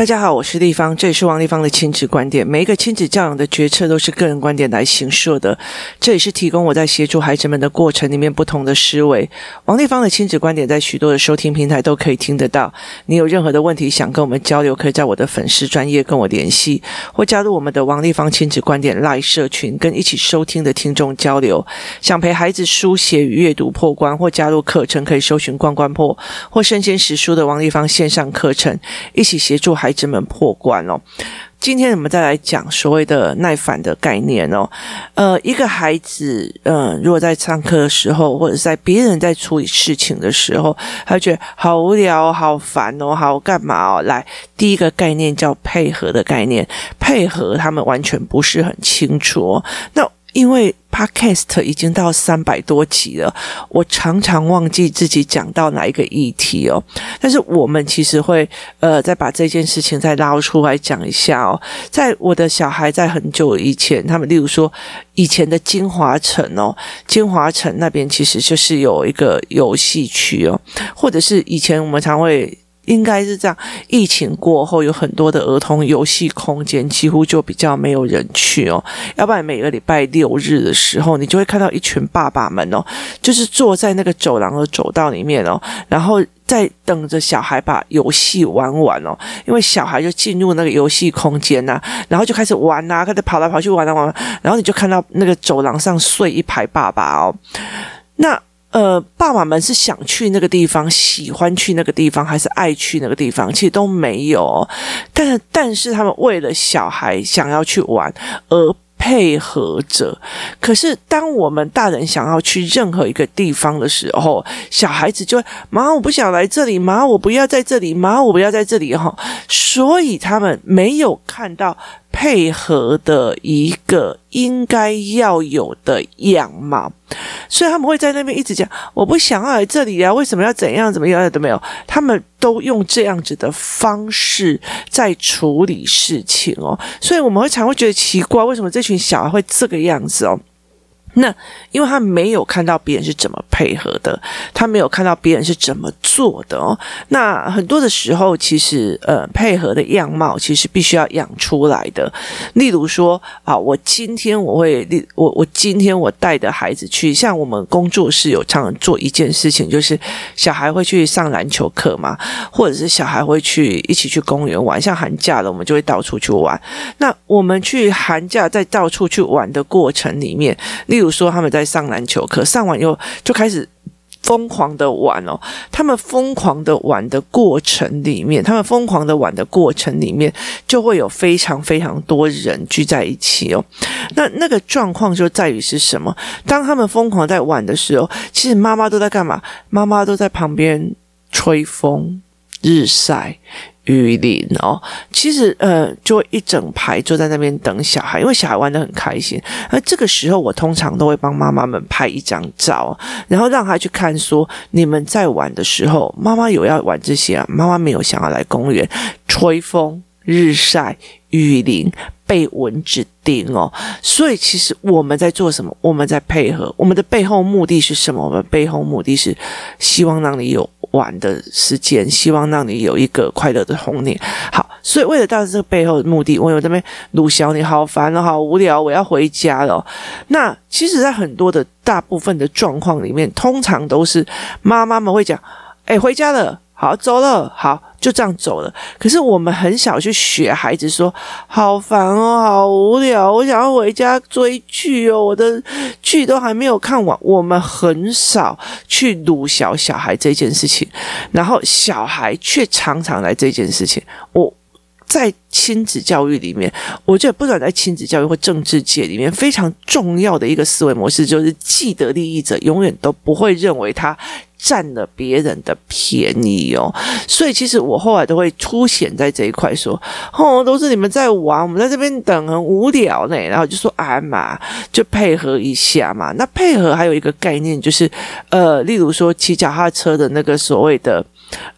大家好，我是立方，这里是王丽芳的亲子观点。每一个亲子教养的决策都是个人观点来形设的，这也是提供我在协助孩子们的过程里面不同的思维。王丽芳的亲子观点在许多的收听平台都可以听得到。你有任何的问题想跟我们交流，可以在我的粉丝专业跟我联系，或加入我们的王丽芳亲子观点 Live 社群，跟一起收听的听众交流。想陪孩子书写与阅读破关，或加入课程，可以搜寻“关关破”或“身先识书”的王丽芳线上课程，一起协助孩子们破关哦。今天我们再来讲所谓的耐烦的概念哦。呃，一个孩子，嗯、如果在上课的时候，或者在别人在处理事情的时候，他觉得好无聊、好烦哦，好干嘛哦？来，第一个概念叫配合的概念，配合他们完全不是很清楚哦。那因为 Podcast 已经到三百多集了，我常常忘记自己讲到哪一个议题哦。但是我们其实会呃再把这件事情再捞出来讲一下哦。在我的小孩在很久以前，他们例如说以前的京华城哦，京华城那边其实就是有一个游戏区哦，或者是以前我们常会。应该是这样。疫情过后，有很多的儿童游戏空间几乎就比较没有人去哦。要不然每个礼拜六日的时候，你就会看到一群爸爸们哦，就是坐在那个走廊的走道里面哦，然后在等着小孩把游戏玩完哦。因为小孩就进入那个游戏空间呐，然后就开始玩呐，开始跑来跑去玩啊玩，然后你就看到那个走廊上睡一排爸爸哦，那。呃，爸爸们是想去那个地方，喜欢去那个地方，还是爱去那个地方？其实都没有，但但是他们为了小孩想要去玩而配合着。可是当我们大人想要去任何一个地方的时候，小孩子就会妈，我不想来这里，妈，我不要在这里，妈，我不要在这里哈。所以他们没有看到。配合的一个应该要有的样貌，所以他们会在那边一直讲：“我不想要来这里啊，为什么要怎样怎么样都没有。”他们都用这样子的方式在处理事情哦，所以我们会常会觉得奇怪，为什么这群小孩会这个样子哦？那因为他没有看到别人是怎么配合的，他没有看到别人是怎么做的哦。那很多的时候，其实呃，配合的样貌其实必须要养出来的。例如说啊，我今天我会，我我今天我带着孩子去，像我们工作室有常常做一件事情，就是小孩会去上篮球课嘛，或者是小孩会去一起去公园玩。像寒假了，我们就会到处去玩。那我们去寒假在到处去玩的过程里面，例如说他们在上篮球课，上完以后就开始疯狂的玩哦。他们疯狂的玩的过程里面，他们疯狂的玩的过程里面，就会有非常非常多人聚在一起哦。那那个状况就在于是什么？当他们疯狂在玩的时候，其实妈妈都在干嘛？妈妈都在旁边吹风、日晒。雨林哦，其实呃，就一整排坐在那边等小孩，因为小孩玩的很开心。而这个时候，我通常都会帮妈妈们拍一张照，然后让他去看说，你们在玩的时候，妈妈有要玩这些啊，妈妈没有想要来公园吹风、日晒、雨淋、被蚊子叮哦。所以，其实我们在做什么？我们在配合。我们的背后目的是什么？我们背后目的是希望让你有。玩的时间，希望让你有一个快乐的童年。好，所以为了达到这个背后的目的，我有这边鲁小你好烦了，好无聊，我要回家了。那其实，在很多的大部分的状况里面，通常都是妈妈们会讲：“哎，回家了。”好，走了，好，就这样走了。可是我们很少去学孩子说，好烦哦，好无聊，我想要回家追剧哦，我的剧都还没有看完。我们很少去鲁小小孩这件事情，然后小孩却常常来这件事情。我在亲子教育里面，我觉得不管在亲子教育或政治界里面，非常重要的一个思维模式，就是既得利益者永远都不会认为他。占了别人的便宜哦，所以其实我后来都会凸显在这一块说，哦，都是你们在玩，我们在这边等很无聊呢，然后就说哎嘛，就配合一下嘛。那配合还有一个概念就是，呃，例如说骑脚踏车的那个所谓的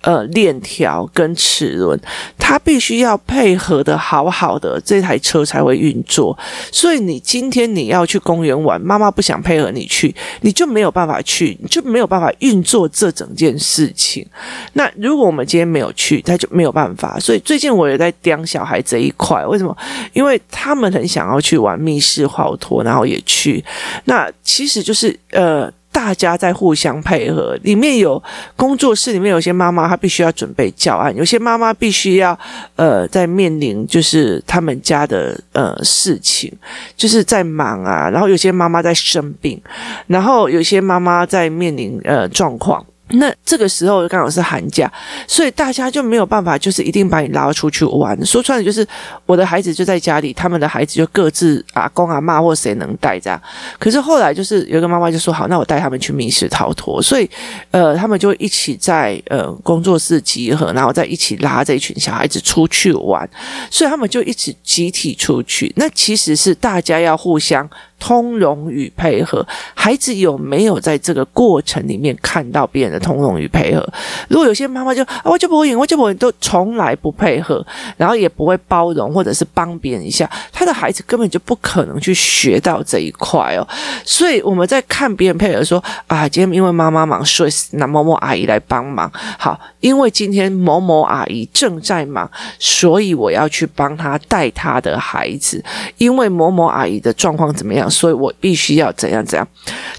呃链条跟齿轮，它必须要配合的好好的，这台车才会运作。所以你今天你要去公园玩，妈妈不想配合你去，你就没有办法去，你就没有办法运做这整件事情。那如果我们今天没有去，他就没有办法。所以最近我也在盯小孩这一块，为什么？因为他们很想要去玩密室逃脱，然后也去。那其实就是呃。大家在互相配合，里面有工作室里面有些妈妈，她必须要准备教案；有些妈妈必须要呃，在面临就是他们家的呃事情，就是在忙啊。然后有些妈妈在生病，然后有些妈妈在面临呃状况。那这个时候刚好是寒假，所以大家就没有办法，就是一定把你拉出去玩。说穿了就是，我的孩子就在家里，他们的孩子就各自阿公阿妈或谁能带这样。可是后来就是有一个妈妈就说：“好，那我带他们去密室逃脱。”所以，呃，他们就一起在呃工作室集合，然后再一起拉这一群小孩子出去玩。所以他们就一起集体出去。那其实是大家要互相。通融与配合，孩子有没有在这个过程里面看到别人的通融与配合？如果有些妈妈就啊，我就不赢，我就不赢，都从来不配合，然后也不会包容或者是帮别人一下，他的孩子根本就不可能去学到这一块哦。所以我们在看别人配合说啊，今天因为妈妈忙，所以拿某某阿姨来帮忙。好，因为今天某某阿姨正在忙，所以我要去帮她带她的孩子。因为某某阿姨的状况怎么样？所以我必须要怎样怎样，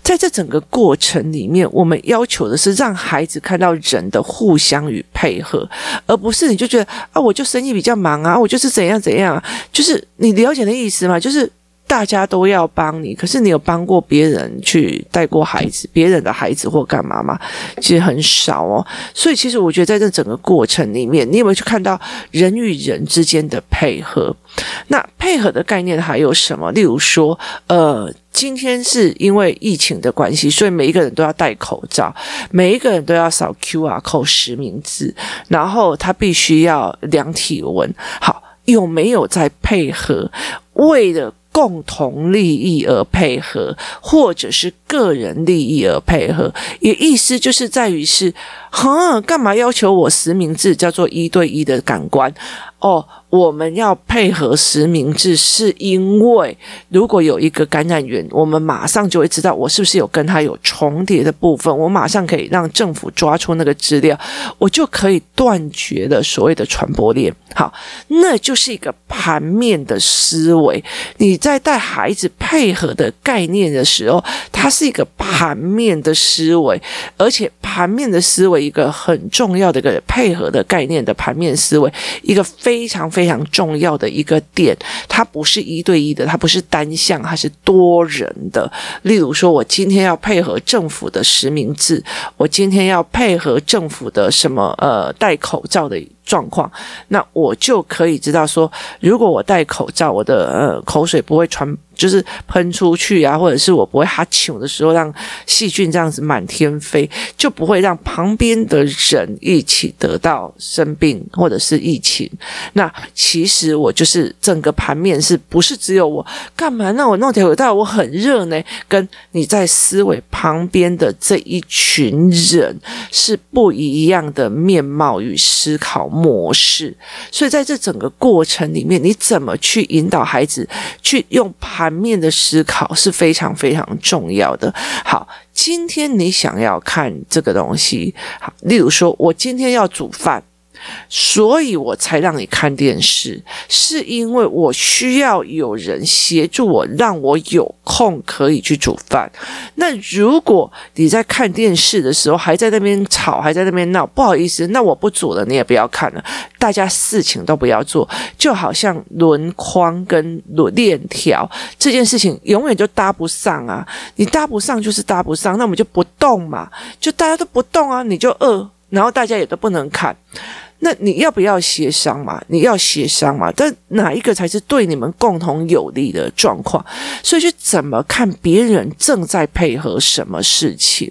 在这整个过程里面，我们要求的是让孩子看到人的互相与配合，而不是你就觉得啊，我就生意比较忙啊，我就是怎样怎样啊，就是你了解的意思吗？就是。大家都要帮你，可是你有帮过别人去带过孩子，别人的孩子或干嘛吗？其实很少哦。所以其实我觉得在这整个过程里面，你有没有去看到人与人之间的配合？那配合的概念还有什么？例如说，呃，今天是因为疫情的关系，所以每一个人都要戴口罩，每一个人都要扫 QR 扣实名制，然后他必须要量体温。好，有没有在配合？为了共同利益而配合，或者是个人利益而配合，也意思就是在于是，哼，干嘛要求我实名制叫做一对一的感官？哦。我们要配合实名制，是因为如果有一个感染源，我们马上就会知道我是不是有跟他有重叠的部分，我马上可以让政府抓出那个资料，我就可以断绝了所谓的传播链。好，那就是一个盘面的思维。你在带孩子配合的概念的时候，它是一个盘面的思维，而且盘面的思维一个很重要的一个配合的概念的盘面思维，一个非非常。非常重要的一个点，它不是一对一的，它不是单向，它是多人的。例如说，我今天要配合政府的实名制，我今天要配合政府的什么呃戴口罩的。状况，那我就可以知道说，如果我戴口罩，我的呃口水不会传，就是喷出去啊，或者是我不会哈啾的时候让细菌这样子满天飞，就不会让旁边的人一起得到生病或者是疫情。那其实我就是整个盘面是不是只有我干嘛？那我弄条口罩我很热呢，跟你在思维旁边的这一群人是不一样的面貌与思考模式，所以在这整个过程里面，你怎么去引导孩子去用盘面的思考是非常非常重要的。好，今天你想要看这个东西，好，例如说我今天要煮饭。所以我才让你看电视，是因为我需要有人协助我，让我有空可以去煮饭。那如果你在看电视的时候还在那边吵，还在那边闹，不好意思，那我不煮了，你也不要看了，大家事情都不要做，就好像轮框跟轮链条这件事情永远就搭不上啊！你搭不上就是搭不上，那我们就不动嘛，就大家都不动啊，你就饿，然后大家也都不能看。那你要不要协商嘛？你要协商嘛？但哪一个才是对你们共同有利的状况？所以去怎么看别人正在配合什么事情？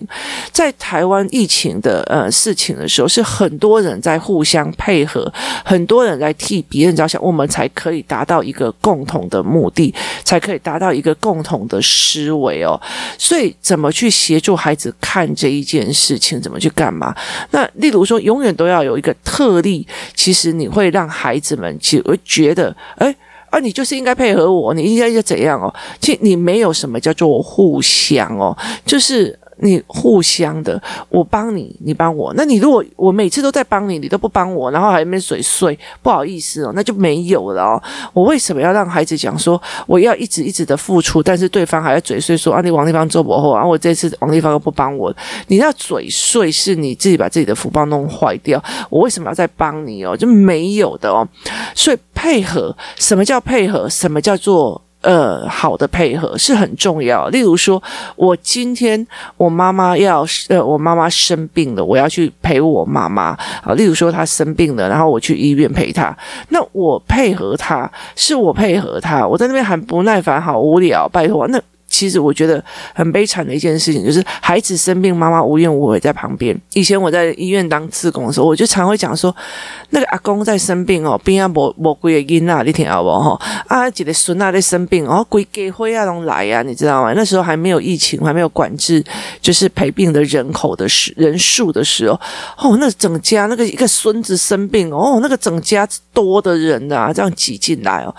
在台湾疫情的呃事情的时候，是很多人在互相配合，很多人在替别人着想，我们才可以达到一个共同的目的，才可以达到一个共同的思维哦。所以怎么去协助孩子看这一件事情？怎么去干嘛？那例如说，永远都要有一个特力，其实你会让孩子们其实会觉得，哎。啊，你就是应该配合我，你应该要怎样哦？其实你没有什么叫做互相哦，就是。你互相的，我帮你，你帮我。那你如果我每次都在帮你，你都不帮我，然后还没水睡，不好意思哦，那就没有了哦。我为什么要让孩子讲说我要一直一直的付出，但是对方还要嘴碎说啊，你王丽芳做不好，然后我这次王丽芳又不帮我，你要嘴碎是你自己把自己的福报弄坏掉。我为什么要再帮你哦？就没有的哦。所以配合，什么叫配合？什么叫做？呃，好的配合是很重要。例如说，我今天我妈妈要呃，我妈妈生病了，我要去陪我妈妈啊。例如说，她生病了，然后我去医院陪她，那我配合她，是我配合她，我在那边很不耐烦，好无聊，拜托那。其实我觉得很悲惨的一件事情，就是孩子生病，妈妈无怨无悔在旁边。以前我在医院当志工的时候，我就常会讲说，那个阿公在生病哦，边啊无无几个囡仔，你听好不好？啊，几个孙啊在生病哦，规家伙啊拢来啊，你知道吗？那时候还没有疫情，还没有管制，就是陪病的人口的时人数的时候，哦，那整家那个一个孙子生病哦，那个整家多的人啊，这样挤进来哦，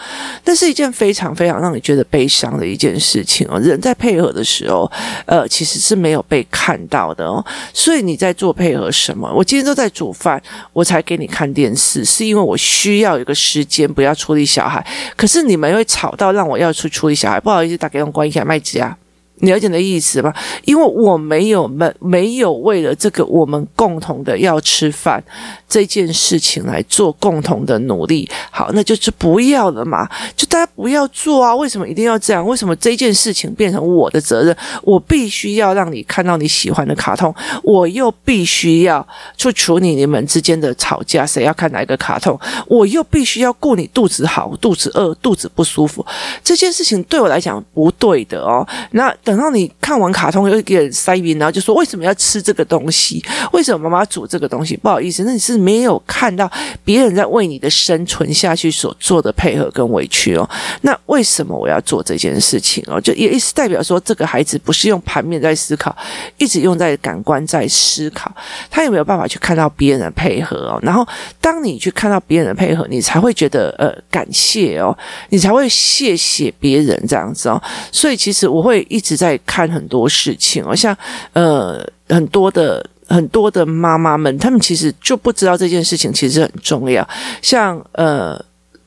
那是一件非常非常让你觉得悲伤的一件事情哦。人在配合的时候，呃，其实是没有被看到的哦。所以你在做配合什么？我今天都在煮饭，我才给你看电视，是因为我需要一个时间不要处理小孩。可是你们会吵到让我要去处理小孩，不好意思，打给我关一下麦子啊。你了解的意思吗？因为我没有没没有为了这个我们共同的要吃饭这件事情来做共同的努力。好，那就是不要了嘛，就大家不要做啊！为什么一定要这样？为什么这件事情变成我的责任？我必须要让你看到你喜欢的卡通，我又必须要去处理你们之间的吵架，谁要看哪一个卡通？我又必须要顾你肚子好、肚子饿、肚子不舒服。这件事情对我来讲不对的哦。那等。然后你看完卡通，又给人塞音，然后就说，为什么要吃这个东西？为什么妈妈煮这个东西？不好意思，那你是没有看到别人在为你的生存下去所做的配合跟委屈哦。那为什么我要做这件事情哦？就也是代表说，这个孩子不是用盘面在思考，一直用在感官在思考，他有没有办法去看到别人的配合哦？然后当你去看到别人的配合，你才会觉得呃感谢哦，你才会谢谢别人这样子哦。所以其实我会一直。在在看很多事情，好像呃很多的很多的妈妈们，她们其实就不知道这件事情其实很重要。像呃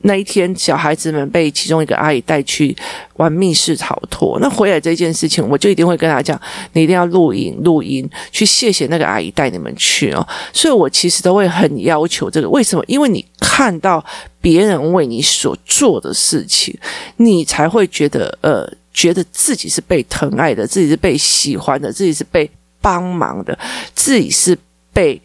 那一天，小孩子们被其中一个阿姨带去玩密室逃脱，那回来这件事情，我就一定会跟她讲，你一定要录音录音，去谢谢那个阿姨带你们去哦。所以我其实都会很要求这个，为什么？因为你看到别人为你所做的事情，你才会觉得呃。觉得自己是被疼爱的，自己是被喜欢的，自己是被帮忙的，自己是被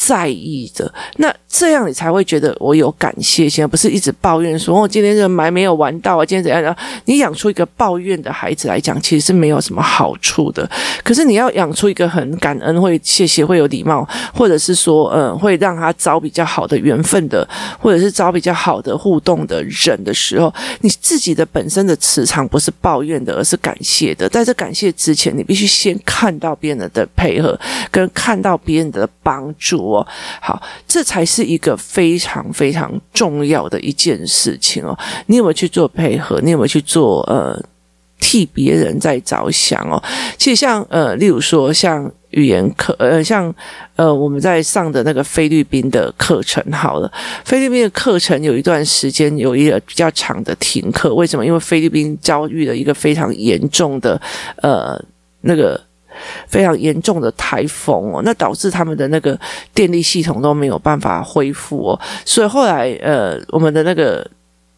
在意的。那这样你才会觉得我有感谢心，而不是一直抱怨说：“哦，今天这买没有玩到啊，今天怎样？”你养出一个抱怨的孩子来讲，其实是没有什么好处的。可是你要养出一个很感恩、会谢谢、会有礼貌，或者是说，嗯，会让他找比较好的缘分的，或者是找比较好的互动的人的时候，你自己的本身的磁场不是抱怨的，而是感谢的。在这感谢之前，你必须先看到别人的配合，跟看到别人的帮助哦。好，这才。是一个非常非常重要的一件事情哦，你有没有去做配合？你有没有去做呃替别人在着想哦？其实像呃，例如说像语言课，呃，像呃我们在上的那个菲律宾的课程，好了，菲律宾的课程有一段时间有一个比较长的停课，为什么？因为菲律宾遭遇了一个非常严重的呃那个。非常严重的台风哦，那导致他们的那个电力系统都没有办法恢复哦，所以后来呃，我们的那个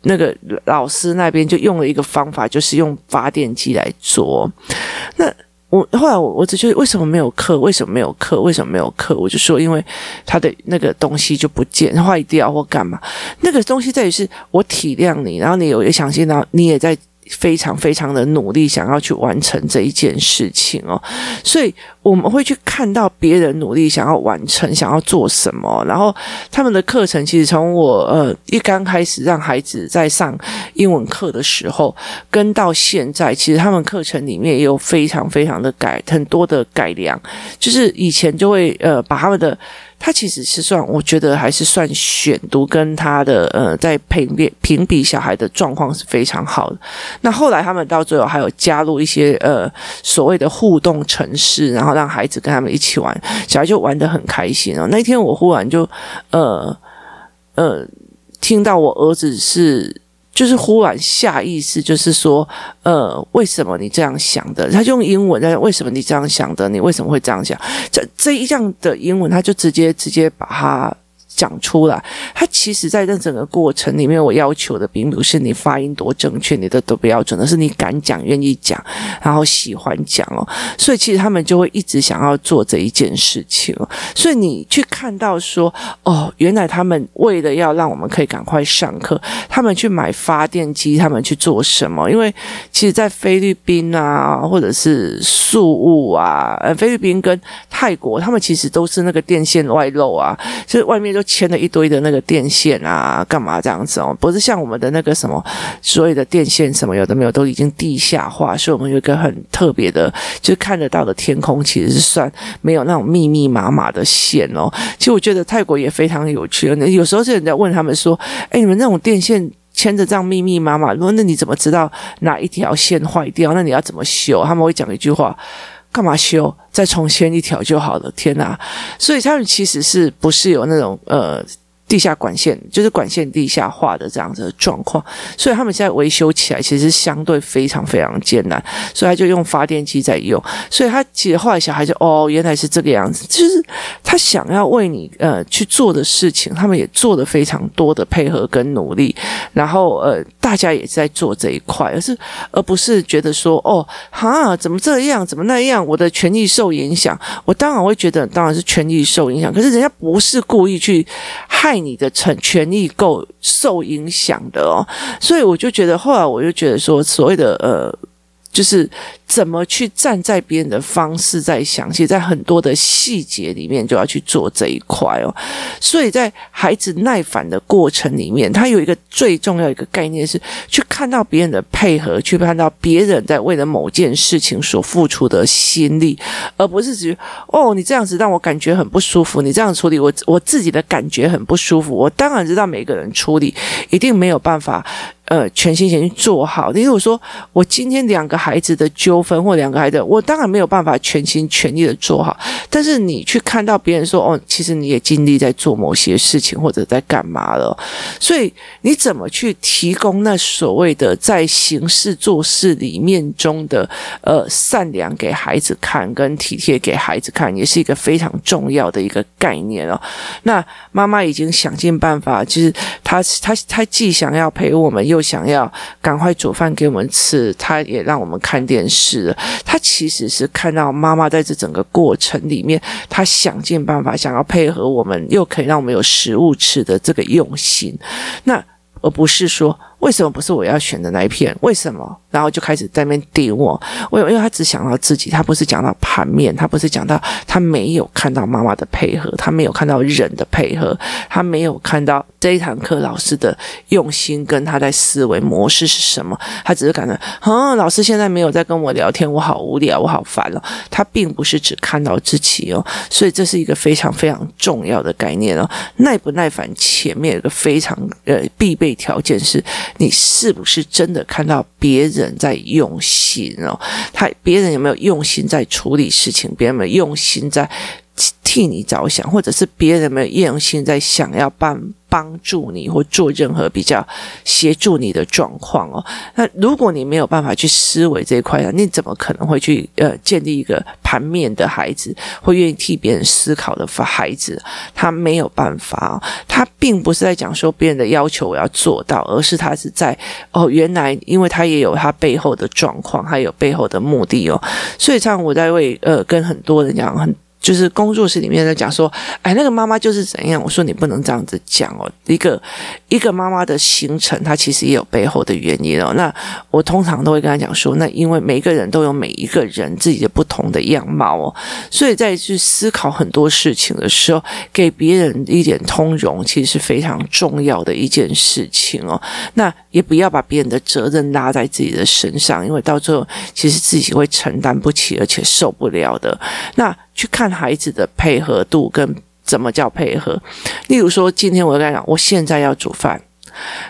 那个老师那边就用了一个方法，就是用发电机来做。那我后来我我只觉得为什么没有课？为什么没有课？为什么没有课？我就说因为他的那个东西就不见坏掉或干嘛？那个东西在于是我体谅你，然后你有一个想心，然后你也在。非常非常的努力，想要去完成这一件事情哦，所以我们会去看到别人努力想要完成，想要做什么，然后他们的课程其实从我呃一刚开始让孩子在上英文课的时候，跟到现在，其实他们课程里面也有非常非常的改很多的改良，就是以前就会呃把他们的。他其实是算，我觉得还是算选读跟他的呃，在评比评比小孩的状况是非常好的。那后来他们到最后还有加入一些呃所谓的互动程式，然后让孩子跟他们一起玩，小孩就玩得很开心哦。那一天我忽然就呃呃听到我儿子是。就是忽然下意识，就是说，呃，为什么你这样想的？他就用英文在为什么你这样想的？你为什么会这样想？这这一样的英文，他就直接直接把它。讲出来，他其实在这整个过程里面，我要求的并不是你发音多正确，你的都不要准，而是你敢讲、愿意讲，然后喜欢讲哦。所以其实他们就会一直想要做这一件事情。所以你去看到说，哦，原来他们为了要让我们可以赶快上课，他们去买发电机，他们去做什么？因为其实，在菲律宾啊，或者是宿务啊，呃，菲律宾跟泰国，他们其实都是那个电线外露啊，就是外面牵了一堆的那个电线啊，干嘛这样子哦？不是像我们的那个什么所有的电线什么有的没有都已经地下化，所以我们有一个很特别的，就看得到的天空，其实是算没有那种密密麻麻的线哦。其实我觉得泰国也非常有趣，有时候是人家问他们说：“哎，你们那种电线牵着这样密密麻麻，说那你怎么知道哪一条线坏掉？那你要怎么修？”他们会讲一句话。干嘛修？再重签一条就好了。天哪！所以他们其实是不是有那种呃。地下管线就是管线地下化的这样子的状况，所以他们现在维修起来其实相对非常非常艰难，所以他就用发电机在用。所以他其实后来小孩就哦，原来是这个样子，就是他想要为你呃去做的事情，他们也做了非常多的配合跟努力，然后呃大家也在做这一块，而是而不是觉得说哦哈怎么这样怎么那样，我的权益受影响，我当然会觉得当然是权益受影响，可是人家不是故意去害。你的成权益够受影响的哦，所以我就觉得，后来我就觉得说，所谓的呃，就是。怎么去站在别人的方式在想，其实在很多的细节里面就要去做这一块哦。所以在孩子耐烦的过程里面，他有一个最重要一个概念是去看到别人的配合，去看到别人在为了某件事情所付出的心力，而不是只哦，你这样子让我感觉很不舒服，你这样处理我我自己的感觉很不舒服。我当然知道每个人处理一定没有办法，呃，全心全意做好。例如说，我今天两个孩子的纠纷或两个孩子，我当然没有办法全心全意的做好。但是你去看到别人说，哦，其实你也尽力在做某些事情，或者在干嘛了。所以你怎么去提供那所谓的在行事做事里面中的呃善良给孩子看，跟体贴给孩子看，也是一个非常重要的一个概念哦。那妈妈已经想尽办法，就是她她她既想要陪我们，又想要赶快煮饭给我们吃，他也让我们看电视。他其实是看到妈妈在这整个过程里面，他想尽办法想要配合我们，又可以让我们有食物吃的这个用心，那而不是说。为什么不是我要选的那一片？为什么？然后就开始在那边顶我。为因为他只想到自己，他不是讲到盘面，他不是讲到他没有看到妈妈的配合，他没有看到人的配合，他没有看到这一堂课老师的用心跟他在思维模式是什么。他只是感觉，嗯，老师现在没有在跟我聊天，我好无聊，我好烦哦。他并不是只看到自己哦，所以这是一个非常非常重要的概念哦。耐不耐烦，前面有个非常呃必备条件是。你是不是真的看到别人在用心哦？他别人有没有用心在处理事情？别人有没有用心在替你着想，或者是别人没有用心在想要帮帮助你或做任何比较协助你的状况哦。那如果你没有办法去思维这一块，你怎么可能会去呃建立一个盘面的孩子，会愿意替别人思考的孩子？他没有办法，他并不是在讲说别人的要求我要做到，而是他是在哦，原来因为他也有他背后的状况，还有背后的目的哦。所以，像我在为呃跟很多人讲很。就是工作室里面在讲说，哎，那个妈妈就是怎样？我说你不能这样子讲哦。一个一个妈妈的形成，她其实也有背后的原因哦。那我通常都会跟她讲说，那因为每个人都有每一个人自己的不同的样貌哦，所以在去思考很多事情的时候，给别人一点通融，其实是非常重要的一件事情哦。那也不要把别人的责任拉在自己的身上，因为到最后其实自己会承担不起，而且受不了的。那。去看孩子的配合度跟怎么叫配合，例如说，今天我跟他讲，我现在要煮饭，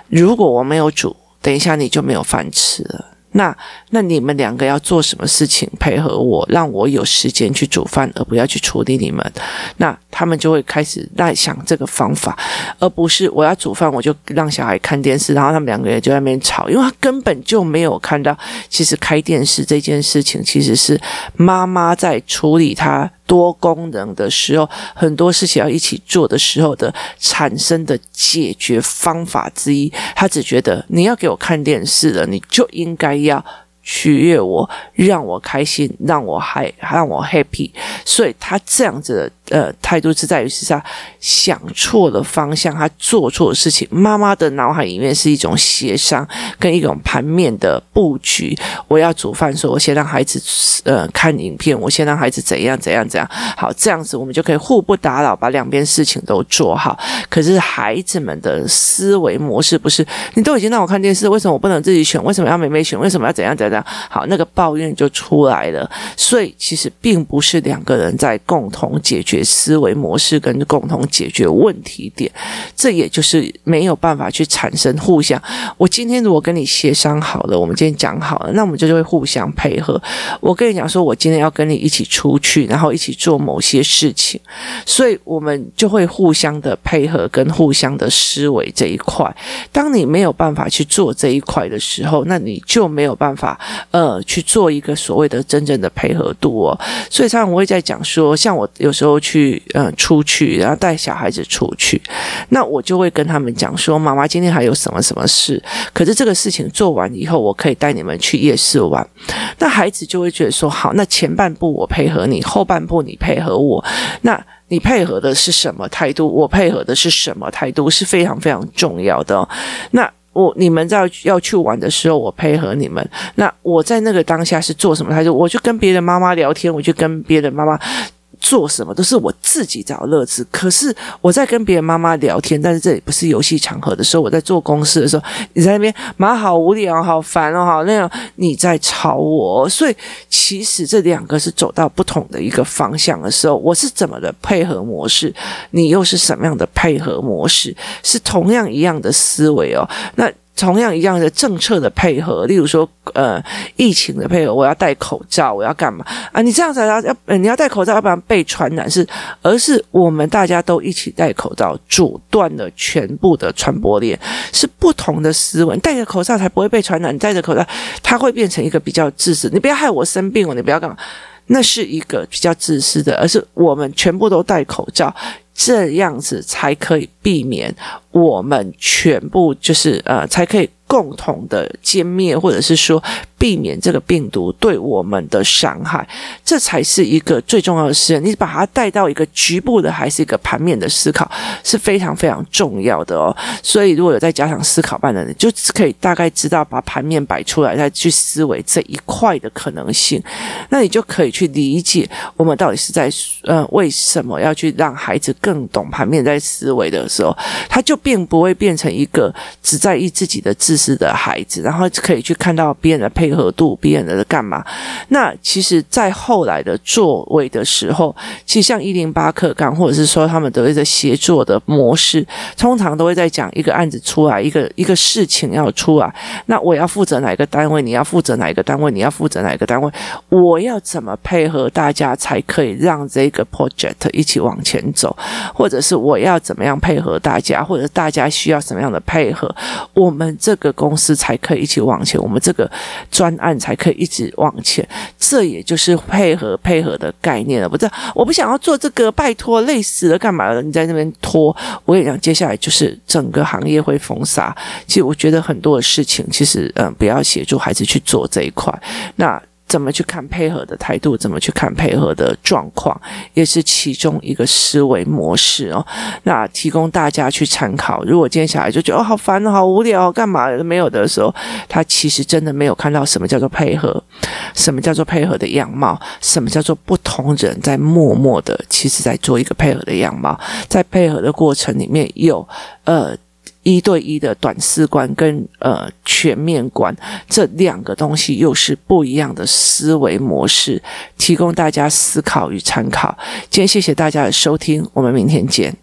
如果我没有煮，等一下你就没有饭吃了。那那你们两个要做什么事情配合我，让我有时间去煮饭，而不要去处理你们？那他们就会开始在想这个方法，而不是我要煮饭，我就让小孩看电视，然后他们两个人就在那边吵，因为他根本就没有看到，其实开电视这件事情其实是妈妈在处理他。多功能的时候，很多事情要一起做的时候的产生的解决方法之一，他只觉得你要给我看电视了，你就应该要。取悦我，让我开心，让我嗨，让我 happy。所以他这样子呃态度是在于是他想错了方向，他做错了事情。妈妈的脑海里面是一种协商跟一种盘面的布局。我要煮饭，说我先让孩子呃看影片，我先让孩子怎样怎样怎样。好，这样子我们就可以互不打扰，把两边事情都做好。可是孩子们的思维模式不是，你都已经让我看电视，为什么我不能自己选？为什么要妹妹选？为什么要怎样怎样？好，那个抱怨就出来了。所以其实并不是两个人在共同解决思维模式跟共同解决问题点，这也就是没有办法去产生互相。我今天如果跟你协商好了，我们今天讲好了，那我们就就会互相配合。我跟你讲说，我今天要跟你一起出去，然后一起做某些事情，所以我们就会互相的配合跟互相的思维这一块。当你没有办法去做这一块的时候，那你就没有办法。呃，去做一个所谓的真正的配合度哦，所以常常我会在讲说，像我有时候去呃出去，然后带小孩子出去，那我就会跟他们讲说，妈妈今天还有什么什么事，可是这个事情做完以后，我可以带你们去夜市玩。那孩子就会觉得说，好，那前半部我配合你，后半部你配合我，那你配合的是什么态度？我配合的是什么态度？是非常非常重要的。那。我你们在要去玩的时候，我配合你们。那我在那个当下是做什么态度？我就跟别的妈妈聊天，我就跟别的妈妈。做什么都是我自己找乐子，可是我在跟别人妈妈聊天，但是这里不是游戏场合的时候，我在做公事的时候，你在那边妈好无聊，好烦哦，好那样你在吵我，所以其实这两个是走到不同的一个方向的时候，我是怎么的配合模式，你又是什么样的配合模式，是同样一样的思维哦，那。同样一样的政策的配合，例如说，呃，疫情的配合，我要戴口罩，我要干嘛啊？你这样子要要，你要戴口罩，要不然被传染是，而是我们大家都一起戴口罩，阻断了全部的传播链，是不同的思维。戴着口罩才不会被传染，你戴着口罩，它会变成一个比较自私。你不要害我生病哦，你不要干嘛？那是一个比较自私的，而是我们全部都戴口罩，这样子才可以避免我们全部就是呃，才可以。共同的歼灭，或者是说避免这个病毒对我们的伤害，这才是一个最重要的事。你把它带到一个局部的，还是一个盘面的思考，是非常非常重要的哦。所以，如果有在家长思考班的人，就可以大概知道把盘面摆出来，再去思维这一块的可能性，那你就可以去理解我们到底是在呃为什么要去让孩子更更懂盘面在思维的时候，他就并不会变成一个只在意自己的自私的孩子，然后可以去看到别人的配合度，别人的干嘛。那其实，在后来的作为的时候，其实像一零八课纲，或者是说他们都会在协作的模式，通常都会在讲一个案子出来，一个一个事情要出来，那我要负责哪个单位，你要负责哪个单位，你要负责哪个单位，我要怎么配合大家才可以让这个 project 一起往前走，或者是我要怎么样配合大家，或者大家需要什么样的配合，我们这个公司才可以一起往前，我们这个专案才可以一直往前。这也就是配合配合的概念了，不是？我不想要做这个，拜托，累死了，干嘛了？你在那边拖，我跟你讲，接下来就是整个行业会封杀。其实我觉得很多的事情，其实嗯，不要协助孩子去做这一块。那。怎么去看配合的态度？怎么去看配合的状况？也是其中一个思维模式哦。那提供大家去参考。如果今天小孩就觉得哦，好烦哦，好无聊，干嘛没有的时候，他其实真的没有看到什么叫做配合，什么叫做配合的样貌，什么叫做不同人在默默的，其实在做一个配合的样貌，在配合的过程里面有呃。一对一的短视观跟呃全面观这两个东西又是不一样的思维模式，提供大家思考与参考。今天谢谢大家的收听，我们明天见。